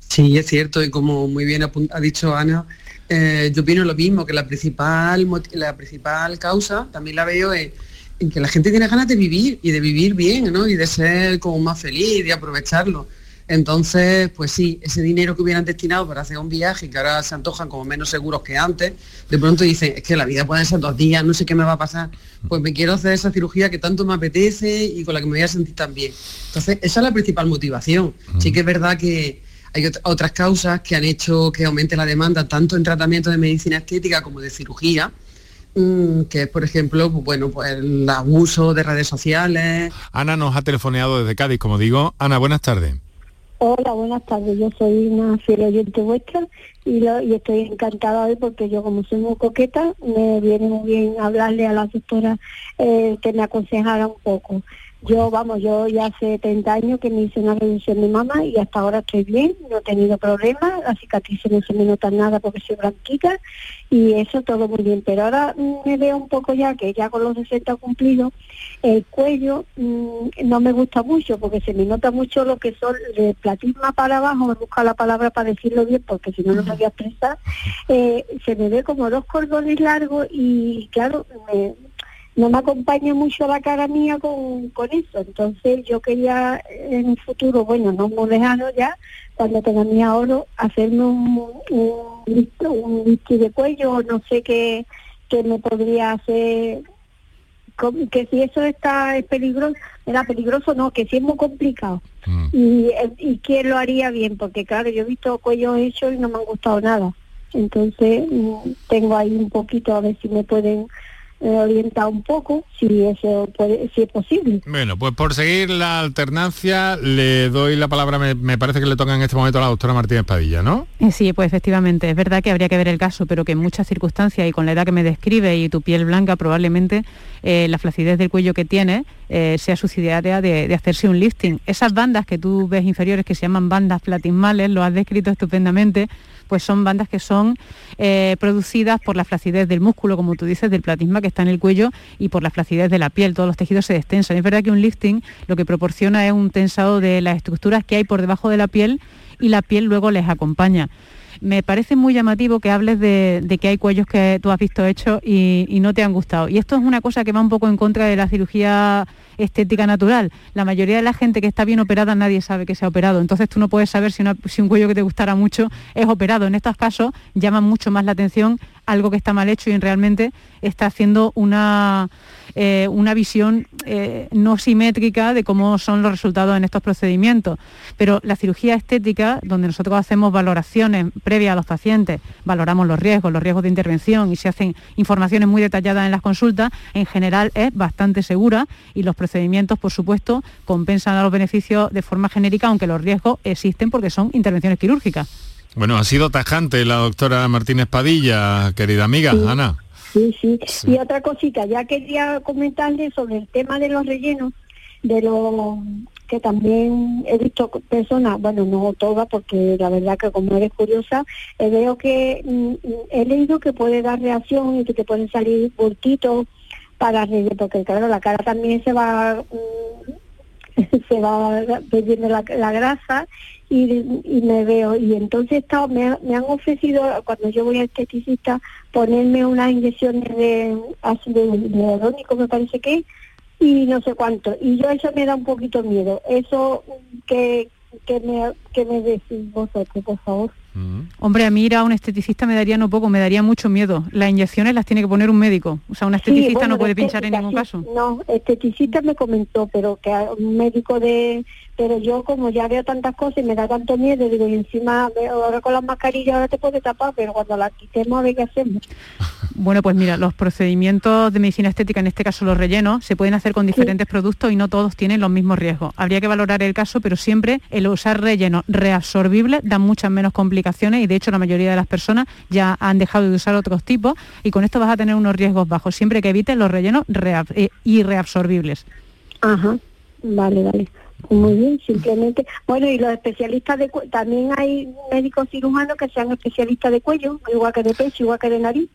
Sí, es cierto, y como muy bien ha dicho Ana, eh, yo opino lo mismo, que la principal, la principal causa también la veo en, en, que la gente tiene ganas de vivir y de vivir bien, ¿no? Y de ser como más feliz, de aprovecharlo. Entonces, pues sí, ese dinero que hubieran destinado para hacer un viaje que ahora se antojan como menos seguros que antes, de pronto dicen, es que la vida puede ser dos días, no sé qué me va a pasar, pues me quiero hacer esa cirugía que tanto me apetece y con la que me voy a sentir tan bien. Entonces, esa es la principal motivación. Sí que es verdad que hay otras causas que han hecho que aumente la demanda tanto en tratamiento de medicina estética como de cirugía, mm, que es, por ejemplo, pues, bueno, pues el abuso de redes sociales. Ana nos ha telefoneado desde Cádiz, como digo. Ana, buenas tardes. Hola, buenas tardes. Yo soy una fiel oyente vuestra y, estoy encantada hoy porque yo como soy muy coqueta, me viene muy bien hablarle a la doctora eh, que me aconsejara un poco. Yo, vamos, yo ya hace 30 años que me hice una reducción de mama y hasta ahora estoy bien, no he tenido problemas, las cicatrices no se me notan nada porque soy blanquita y eso todo muy bien. Pero ahora me veo un poco ya que ya con los 60 cumplidos, el cuello mm, no me gusta mucho porque se me nota mucho lo que son de platisma para abajo, me busca la palabra para decirlo bien porque si no, no me voy a expresar, eh, se me ve como dos cordones largos y claro, me no me acompaña mucho la cara mía con, con eso. Entonces yo quería en un futuro, bueno, no muy lejano ya, cuando tenga mi ahorro, hacerme un, un, un, de cuello, no sé qué, qué me podría hacer que si eso está es peligroso, era peligroso, no, que si es muy complicado. Mm. Y, y quién lo haría bien, porque claro, yo he visto cuellos hechos y no me han gustado nada. Entonces mm, tengo ahí un poquito a ver si me pueden eh, orientar un poco, si eso puede, si es posible. Bueno, pues por seguir la alternancia, le doy la palabra, me, parece que le toca en este momento a la doctora Martínez Padilla, ¿no? Eh, sí, pues efectivamente, es verdad que habría que ver el caso, pero que en muchas circunstancias y con la edad que me describe y tu piel blanca, probablemente eh, la flacidez del cuello que tiene sea subsidiaria de, de, hacerse un lifting. Esas bandas que tú ves inferiores que se llaman bandas platismales, lo has descrito estupendamente, pues son bandas que son eh, producidas por la flacidez del músculo, como tú dices, del platisma que está en el cuello y por la flacidez de la piel. Todos los tejidos se destensan. Es verdad que un lifting lo que proporciona es un tensado de las estructuras que hay por debajo de la piel y la piel luego les acompaña. Me parece muy llamativo que hables de, que hay cuellos que tú has visto hechos y, no te han gustado. Y esto es una cosa que va un poco en contra de la cirugía estética natural. La mayoría de la gente que está bien operada nadie sabe que se ha operado, entonces tú no puedes saber si, un cuello que te gustara mucho es operado. En estos casos llama mucho más la atención algo que está mal hecho y realmente está haciendo una, eh, una visión eh, no simétrica de cómo son los resultados en estos procedimientos. Pero la cirugía estética, donde nosotros hacemos valoraciones previas a los pacientes, valoramos los riesgos, los riesgos de intervención y se hacen informaciones muy detalladas en las consultas, en general es bastante segura y los procedimientos, por supuesto, compensan a los beneficios de forma genérica, aunque los riesgos existen porque son intervenciones quirúrgicas. Bueno, ha sido tajante la doctora Martínez Padilla, querida amiga, Ana. Sí, sí, Y otra cosita, ya quería comentarle sobre el tema de los rellenos, de lo que también he visto personas, bueno, no todas, porque la verdad que como eres curiosa, eh, veo que mm, he leído que puede dar reacción y que te pueden salir bultitos para rellenar, porque claro, la cara también se va... Mm, se va perdiendo la, grasa y, me veo. Y entonces me, me, han ofrecido cuando yo voy a esteticista ponerme unas inyecciones de ácido hialurónico me parece que y no sé cuánto. Y yo eso me da un poquito miedo. Eso que que me que me decís vosotros por favor Hombre, a mí ir a un esteticista me daría no poco, me daría mucho miedo. Las inyecciones las tiene que poner un médico. O sea, un esteticista no puede pinchar en ningún caso. No, esteticista me comentó, pero que un médico de... Pero yo como ya veo tantas cosas y me da tanto miedo, digo, y encima ahora con las mascarillas ahora te puede tapar, pero cuando la quitemos a ver qué hacemos. Bueno, pues mira, los procedimientos de medicina estética, en este caso los rellenos, se pueden hacer con diferentes productos y no todos tienen los mismos riesgos. Habría que valorar el caso, pero siempre el usar rellenos reabsorbibles da muchas menos complicaciones y de hecho la mayoría de las personas ya han dejado de usar otros tipos y con esto vas a tener unos riesgos bajos, siempre que evites los rellenos eh, y reabsorbibles. Ajá, vale, vale. Muy bien, simplemente. Bueno, y los especialistas de también hay médicos cirujanos que sean especialistas de cuello, igual que de pecho, igual que de nariz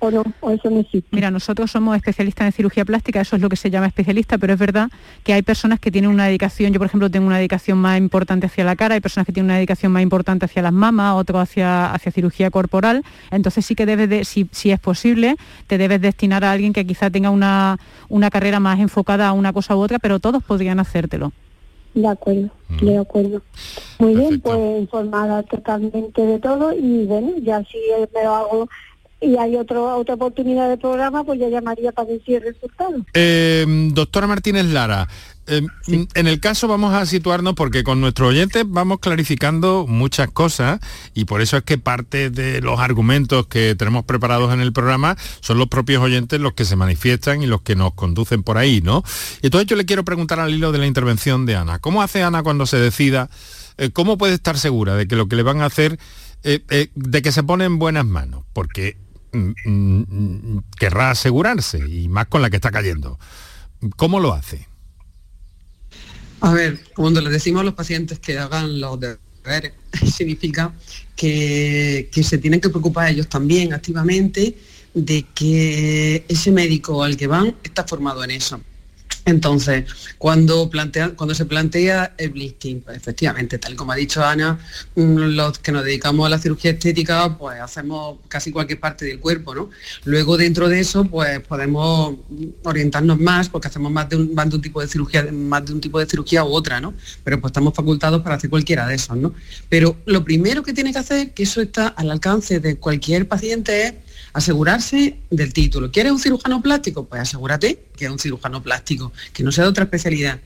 o no, o eso no existe. Mira, nosotros somos especialistas en cirugía plástica, eso es lo que se llama especialista, pero es verdad que hay personas que tienen una dedicación, yo por ejemplo tengo una dedicación más importante hacia la cara, hay personas que tienen una dedicación más importante hacia las mamas, otro hacia, hacia cirugía corporal, entonces sí que debes de, si, si es posible, te debes destinar a alguien que quizá tenga una, una carrera más enfocada a una cosa u otra, pero todos podrían hacértelo. De acuerdo, mm. de acuerdo. Muy bien, pues informada totalmente de todo y bueno, ya si me lo hago y hay otro, otra oportunidad de programa, pues ya llamaría para decir el resultado. Eh, doctora Martínez Lara, eh, en el caso vamos a situarnos porque con nuestros oyentes vamos clarificando muchas cosas y por eso es que parte de los argumentos que tenemos preparados en el programa son los propios oyentes los que se manifiestan y los que nos conducen por ahí, ¿no? Y entonces yo le quiero preguntar al hilo de la intervención de Ana, ¿cómo hace Ana cuando se decida? Eh, ¿Cómo puede estar segura de que lo que le van a hacer, de que se pone en buenas manos? Porque Mm, mm, querrá asegurarse, y más con la que está cayendo. ¿Cómo lo hace? A ver, cuando le decimos a los pacientes que hagan los deberes, significa que, que se tienen que preocupar ellos también activamente de que ese médico al que van está formado en eso. Entonces, cuando, plantea, cuando se plantea el blisting, pues efectivamente, tal como ha dicho Ana, mm, los que nos dedicamos a la cirugía estética, pues hacemos casi cualquier parte del cuerpo, ¿no? Luego dentro de eso, pues podemos orientarnos más, porque hacemos más de un, más de un tipo de cirugía, más de un tipo de cirugía u otra, ¿no? Pero pues estamos facultados para hacer cualquiera de esos, ¿no? Pero lo primero que tiene que hacer, que eso está al alcance de cualquier paciente, es asegurarse del título. ¿Quieres un cirujano plástico? Pues asegúrate que es un cirujano plástico, que no sea de otra especialidad.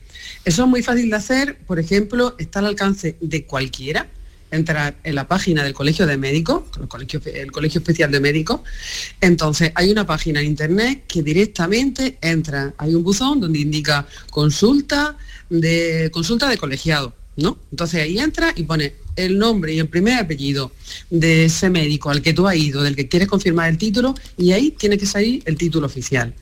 Eso es muy fácil de hacer, por ejemplo, está al alcance de cualquiera, entrar en la página del Colegio de Médicos, el Colegio, el Colegio Especial de Médicos. Entonces, hay una página en internet que directamente entra, hay un buzón donde indica consulta de consulta de colegiado, ¿no? Entonces ahí entra y pone el nombre y el primer apellido de ese médico al que tú has ido, del que quieres confirmar el título, y ahí tiene que salir el título oficial.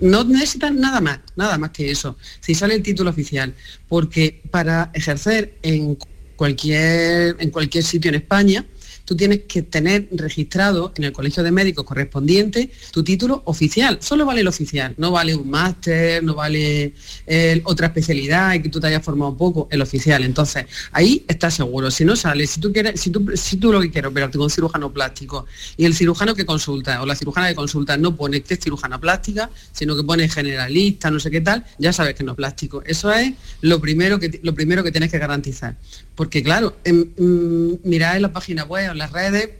No necesitas nada más, nada más que eso, si sale el título oficial, porque para ejercer en cualquier, en cualquier sitio en España, tú tienes que tener registrado en el colegio de médicos correspondiente tu título oficial. Solo vale el oficial, no vale un máster, no vale eh, otra especialidad y que tú te hayas formado un poco, el oficial. Entonces, ahí estás seguro. Si no sale, si tú quieres, si tú, si tú lo que quieres operarte con cirujano plástico y el cirujano que consulta o la cirujana que consulta no pone que es cirujana plástica, sino que pone generalista, no sé qué tal, ya sabes que no es plástico. Eso es lo primero que lo primero que tienes que garantizar. Porque claro, en, mm, en la página web las redes,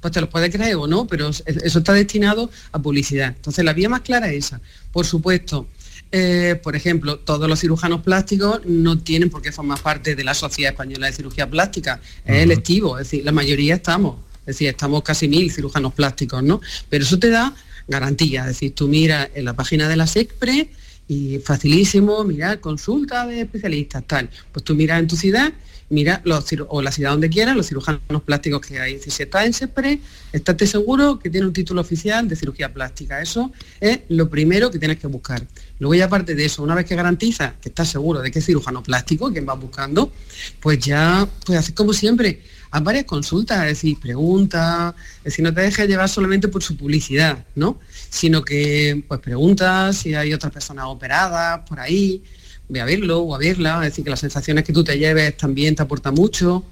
pues te lo puedes creer o no, pero eso está destinado a publicidad. Entonces la vía más clara es esa. Por supuesto, eh, por ejemplo, todos los cirujanos plásticos no tienen por qué formar parte de la Sociedad Española de Cirugía Plástica, es electivo, es decir, la mayoría estamos, es decir, estamos casi mil cirujanos plásticos, ¿no? Pero eso te da garantía, es decir, tú miras en la página de la SECPRE y facilísimo, mira, consulta de especialistas, tal. Pues tú miras en tu ciudad mira, los, o la ciudad donde quieras, los cirujanos plásticos que hay. Si está en SEPRE, estate seguro que tiene un título oficial de cirugía plástica. Eso es lo primero que tienes que buscar. Luego ya aparte de eso, una vez que garantiza que estás seguro de que es cirujano plástico, quien vas buscando, pues ya pues haces como siempre, haz varias consultas, es decir, preguntas, es decir, no te dejes llevar solamente por su publicidad, ¿no? Sino que pues preguntas si hay otras personas operadas por ahí, ve a verlo o a verla, es decir, que las sensaciones que tú te lleves también te aportan mucho.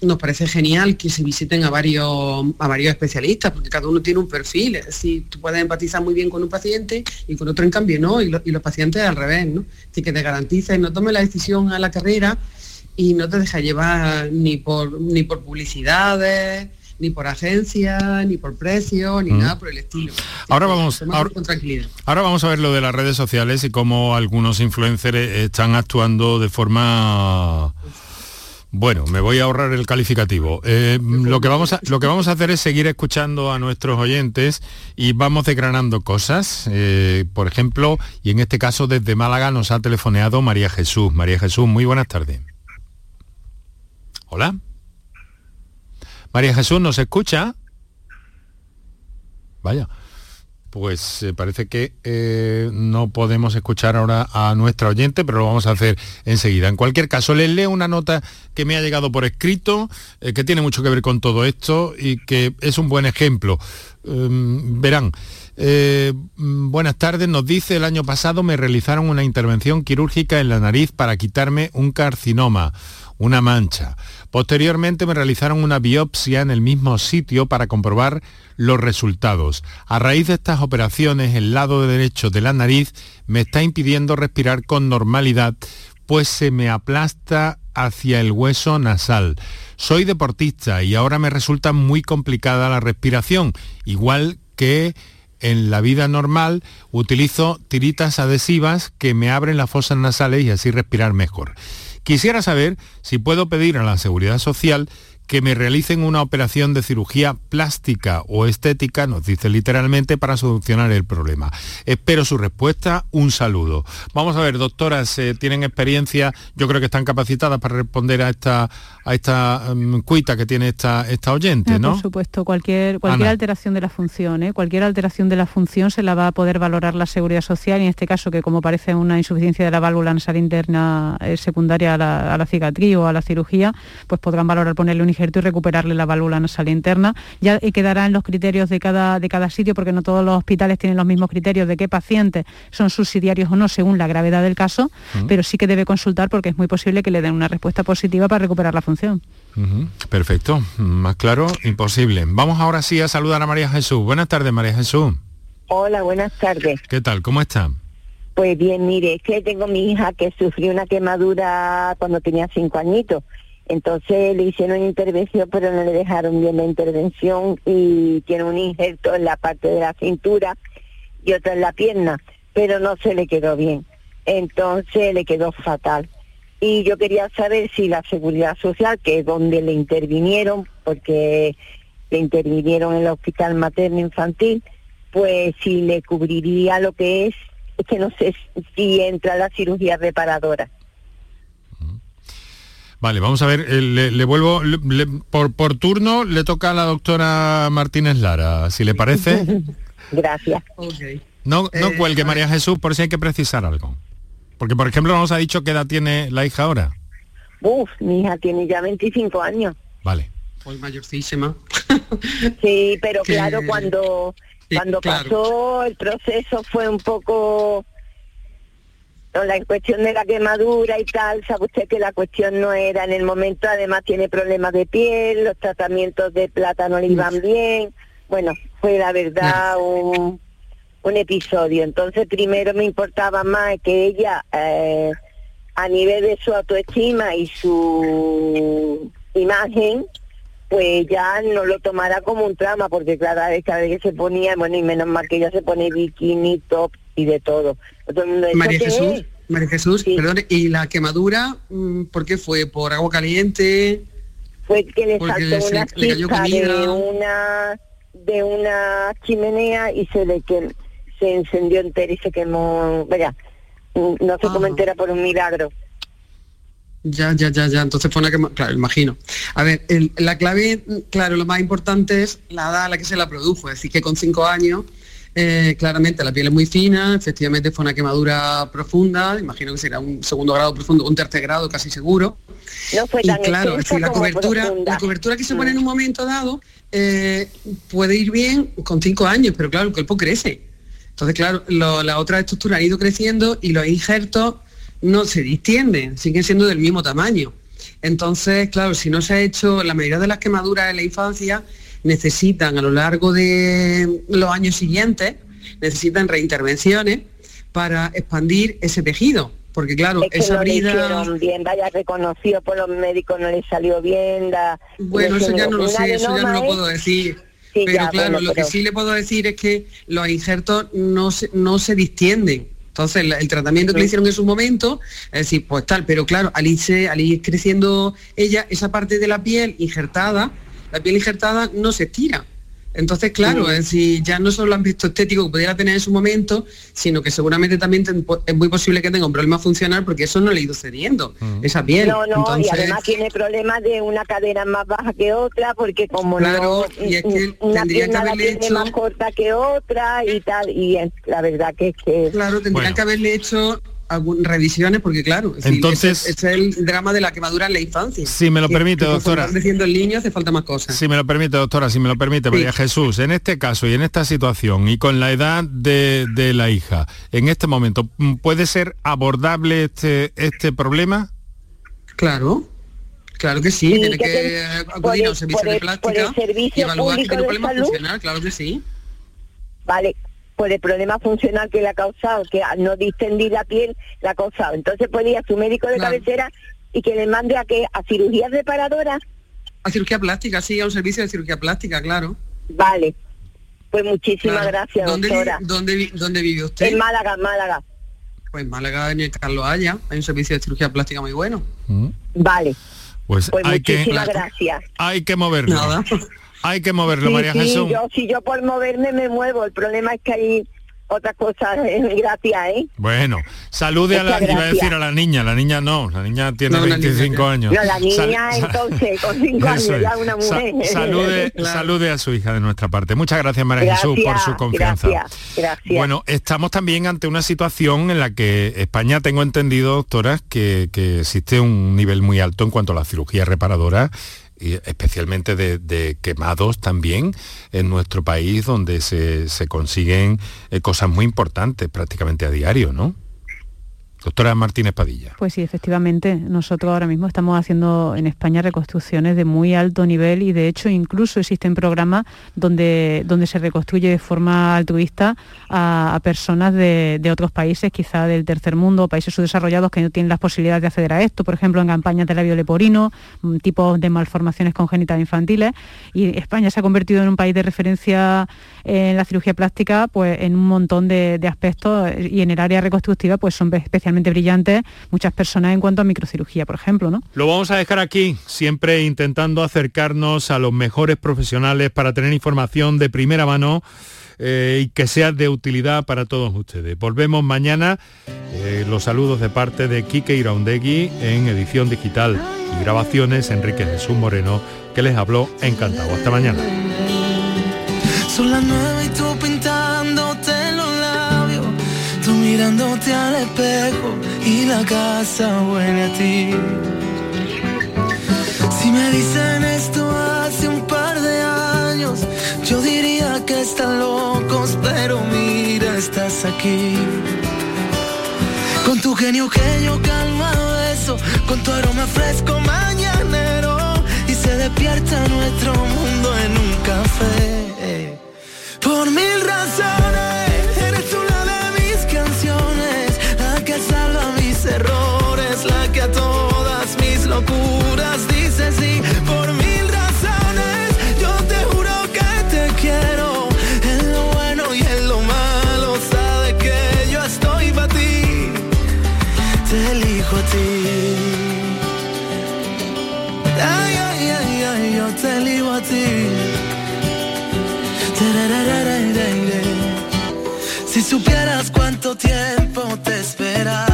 Nos parece genial que se visiten a varios, a varios especialistas, porque cada uno tiene un perfil, es tú puedes empatizar muy bien con un paciente y con otro en cambio no, y, los pacientes al revés, ¿no? Así que te garantiza y no tomes la decisión a la carrera y no te deja llevar ni por, ni por publicidades, ni por agencia, ni por precio, ni mm. nada por el estilo. Ahora vamos, ahora, vamos a ver lo de las redes sociales y cómo algunos influencers están actuando de forma... Bueno, me voy a ahorrar el calificativo. Eh, lo, que vamos a, lo que vamos a hacer es seguir escuchando a nuestros oyentes y vamos desgranando cosas. Eh, por ejemplo, y en este caso desde Málaga nos ha telefoneado María Jesús. María Jesús, muy buenas tardes. Hola. María Jesús, ¿nos escucha? Vaya, pues eh, parece que eh, no podemos escuchar ahora a nuestra oyente, pero lo vamos a hacer enseguida. En cualquier caso, les leo una nota que me ha llegado por escrito, eh, que tiene mucho que ver con todo esto y que es un buen ejemplo. Em, verán. buenas tardes, nos dice el año pasado me realizaron una intervención quirúrgica en la nariz para quitarme un carcinoma, una mancha. Posteriormente me realizaron una biopsia en el mismo sitio para comprobar los resultados. A raíz de estas operaciones, el lado derecho de la nariz me está impidiendo respirar con normalidad, pues se me aplasta hacia el hueso nasal. Soy deportista y ahora me resulta muy complicada la respiración, igual que en la vida normal utilizo tiritas adhesivas que me abren las fosas nasales y así respirar mejor. Quisiera saber si puedo pedir a la Seguridad Social que me realicen una operación de cirugía plástica o estética, nos dice literalmente, para solucionar el problema. Espero su respuesta, un saludo. Vamos a ver, doctoras, eh, tienen experiencia, yo creo que están capacitadas para responder a esta, a esta mm, cuita que tiene esta, esta oyente, ¿no? Por supuesto, cualquier, cualquier alteración de la función, ¿eh? cualquier alteración de la función se la va a poder valorar la Seguridad Social y en este caso que como parece una insuficiencia de la válvula nasal interna eh, secundaria a la, a la cicatriz o a la cirugía, pues podrán valorar ponerle un injerto y recuperarle la válvula nasal interna. Ya quedará en los criterios de cada, de cada sitio, porque no todos los hospitales tienen los mismos criterios de qué pacientes son subsidiarios o no según la gravedad del caso, pero sí que debe consultar porque es muy posible que le den una respuesta positiva para recuperar la función. Perfecto, más claro, imposible. Vamos ahora sí a saludar a María Jesús. Buenas tardes, María Jesús. Hola, buenas tardes. ¿Qué tal? ¿Cómo está? Pues bien, mire, es que tengo mi hija que sufrió una quemadura cuando tenía cinco añitos. Entonces le hicieron una intervención, pero no le dejaron bien la intervención y tiene un injerto en la parte de la cintura y otro en la pierna, pero no se le quedó bien. Entonces le quedó fatal. Y yo quería saber si la seguridad social, que es donde le intervinieron, porque le intervinieron en el hospital materno infantil, pues si le cubriría lo que es es que no sé si entra la cirugía reparadora. Vale, vamos a ver, eh, le, vuelvo, por, por turno le toca a la doctora Martínez Lara, si le parece. Gracias. No, no eh, cuelgue María Jesús por si hay que precisar algo. Porque, por ejemplo, nos ha dicho qué edad tiene la hija ahora. Uf, mi hija tiene ya 25 años. Vale. Pues mayorcísima. sí, pero claro, cuando cuando pasó el proceso fue un poco la cuestión de la quemadura y tal, sabe usted que la cuestión no era en el momento, además tiene problemas de piel, los tratamientos de plata no le iban bien, bueno, fue la verdad un, un episodio. Entonces primero me importaba más que ella, eh, a nivel de su autoestima y su imagen, pues ya no lo tomará como un trama, porque cada vez, cada vez que se ponía, bueno, y menos mal que ella se pone bikini, top y de todo. María Jesús, María Jesús, perdón, ¿y la quemadura mm, por qué fue? ¿Por agua caliente? Fue que le saltó una chispa de una, de una chimenea y se le que se encendió entera y se quemó, vaya, mm, no sé cómo entera por un milagro. Ya, ya, ya, ya. Entonces fue una que, claro, imagino. A ver, la clave, claro, lo más importante es la edad a la que se la produjo. Es decir, que con cinco años, eh, claramente la piel es muy fina, efectivamente fue una quemadura profunda, imagino que será un segundo grado profundo, un tercer grado casi seguro. No fue y claro, es la cobertura, la cobertura que se pone en un mm. momento dado eh, puede ir bien con cinco años, pero claro, el cuerpo crece. Entonces, claro, la otra estructura ha ido creciendo y los injertos no se distienden, siguen siendo del mismo tamaño. Entonces, claro, si no se ha hecho, la mayoría de las quemaduras en la infancia necesitan a lo largo de los años siguientes, necesitan reintervenciones para expandir ese tejido. Porque claro, esa no bien, vaya reconocido por los médicos, no le salió bien. bueno, eso ya no lo sé, eso ya no lo puedo decir. pero claro, lo que sí le puedo decir es que los injertos no no se distienden. Entonces, el, tratamiento que le hicieron en su momento, es decir, pues tal, pero claro, al, al ir creciendo ella, esa parte de la piel injertada, la piel injertada no se estira. Entonces, claro, es decir, ya no solo han visto estético que pudiera tener en su momento, sino que seguramente también es muy posible que tenga un problema funcional porque eso no le ha ido cediendo, esa piel. No, no, y además tiene problemas de una cadera más baja que otra, porque como claro, y es que una tendría que haberle hecho más corta que otra y tal, y la verdad que es que... Claro, tendría que haberle hecho revisiones porque claro, entonces es, el drama de la quemadura en la infancia. Si me lo permite, doctora. Diciendo el niño hace falta más cosas. Si me lo permite, doctora, si me lo permite, María Jesús, en este caso y en esta situación y con la edad de, la hija, en este momento, ¿puede ser abordable este, este problema? Claro, Claro que sí, tiene que, acudir a un servicio de plástica y evaluar si tiene problema funcional, claro que sí. Vale, por el problema funcional que le ha causado, que al no distender la piel le ha causado. Entonces puede ir a su médico de cabecera y que le mande a que a cirugías reparadoras. A cirugía plástica, sí, a un servicio de cirugía plástica, claro. Vale. Pues muchísimas gracias, ¿Dónde, doctora. ¿dónde, ¿Dónde vive usted? En Málaga, Málaga. Pues Málaga, en el Carlos Haya, hay un servicio de cirugía plástica muy bueno. Mm. Vale. Pues, pues hay muchísimas que, gracias. Hay que moverlo. Nada. Hay que moverlo, María Jesús. Yo, si yo por moverme me muevo, el problema es que hay otras cosas, gracias, ¿eh? Bueno, salude a la, iba a decir a la niña, la niña no, la niña tiene 25 años. No, la niña entonces, con 5 años ya una mujer. salude, salude a su hija de nuestra parte. Muchas gracias, María Jesús, por su confianza. Gracias, gracias. Bueno, estamos también ante una situación en la que España, tengo entendido, doctora, que, que existe un nivel muy alto en cuanto a la cirugía reparadora especialmente de, quemados también en nuestro país, donde se, consiguen eh, cosas muy importantes prácticamente a diario, ¿no? Doctora Martínez Padilla. Pues sí, efectivamente. Nosotros ahora mismo estamos haciendo en España reconstrucciones de muy alto nivel y de hecho incluso existen programas donde, donde se reconstruye de forma altruista a, personas de, otros países, quizá del tercer mundo, países subdesarrollados que no tienen las posibilidades de acceder a esto, por ejemplo en campañas de labio leporino, mm, tipos de malformaciones congénitas infantiles. Y España se ha convertido en un país de referencia en la cirugía plástica pues en un montón de, de aspectos y en el área reconstructiva pues son especialmente brillantes muchas personas en cuanto a microcirugía, por ejemplo. ¿no? Lo vamos a dejar aquí, siempre intentando acercarnos a los mejores profesionales para tener información de primera mano. Eh, y que sea de utilidad para todos ustedes. Volvemos mañana. Eh, los saludos de parte de Kike Iraundegui en edición digital y grabaciones Enrique Jesús Moreno, que les habló encantado. Hasta mañana. Mirándote al espejo y la casa huele a ti. Si me dicen esto hace un par de años, yo diría que están locos, pero mira, estás aquí. Con tu genio que yo calma eso, con tu aroma fresco mañanero, y se despierta nuestro mundo en un café. Por mil razones. Tiempo te he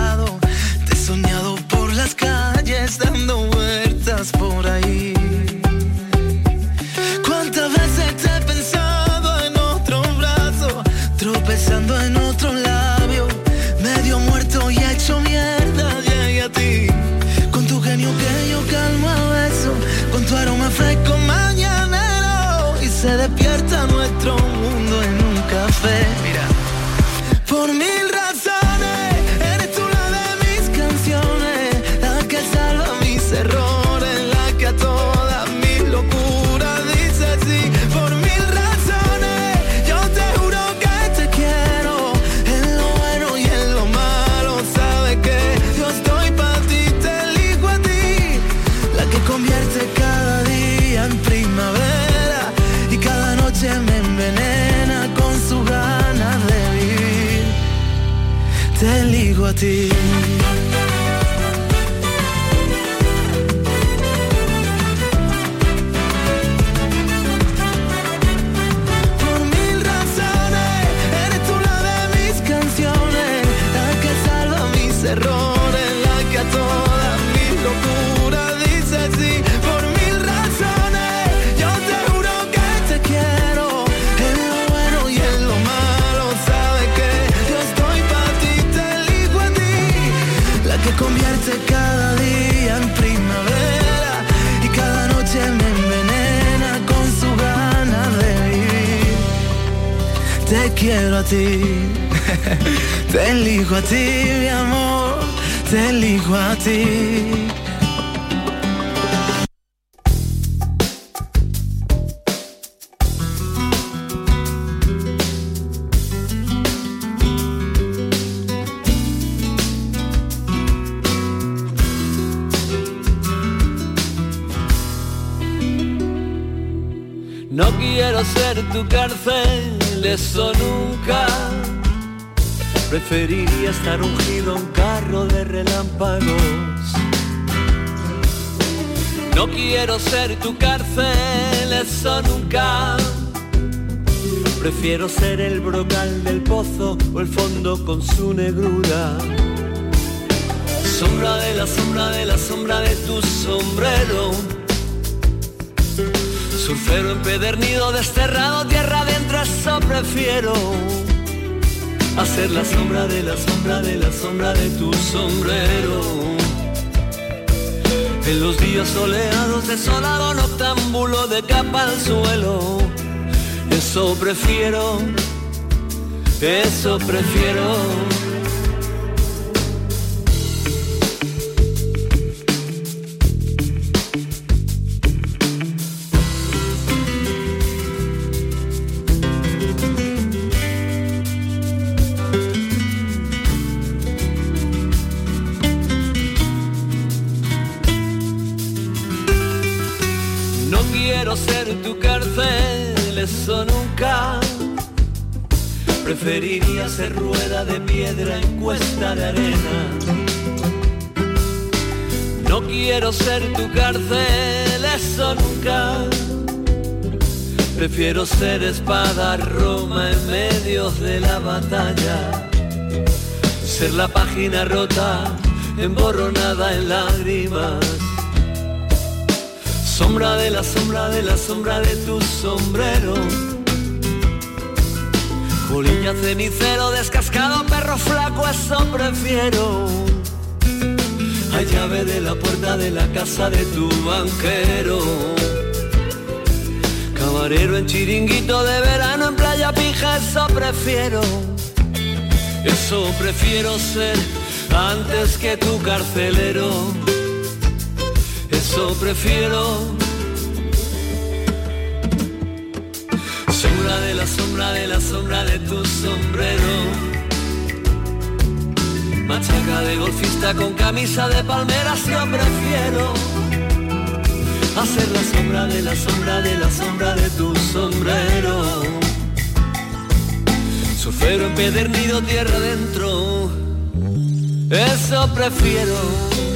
quiero a ti. Te elijo a ti, mi amor, te elijo a ti. No quiero ser tu cárcel eso nunca. Preferiría estar ungido a un carro de relámpagos. No quiero ser tu cárcel, eso nunca. Prefiero ser el brocal del pozo o el fondo con su negrura. Sombra de la sombra de la sombra de tu sombrero Surfero empedernido, desterrado, tierra adentro, eso prefiero. Hacer la sombra de la sombra de la sombra de tu sombrero. En los días soleados, desolado, noctámbulo de capa al suelo. Eso prefiero, eso prefiero. Eso nunca. Preferiría ser rueda de piedra en cuesta de arena. No quiero ser tu cárcel, eso nunca. Prefiero ser espada Roma en medio de la batalla. Ser la página rota, emborronada en lágrimas. Sombra de la sombra de la sombra de tu sombrero. Colilla cenicero, descascado, perro flaco, eso prefiero. A llave de la puerta de la casa de tu banquero. Camarero en chiringuito de verano en playa pija, eso prefiero. Eso prefiero ser antes que tu carcelero. Eso prefiero. Sombra de la sombra de la sombra de tu sombrero. Machaca de golfista con camisa de palmeras, yo prefiero. Hacer la sombra de la sombra de la sombra de tu sombrero. Surfero empedernido tierra adentro. Eso prefiero.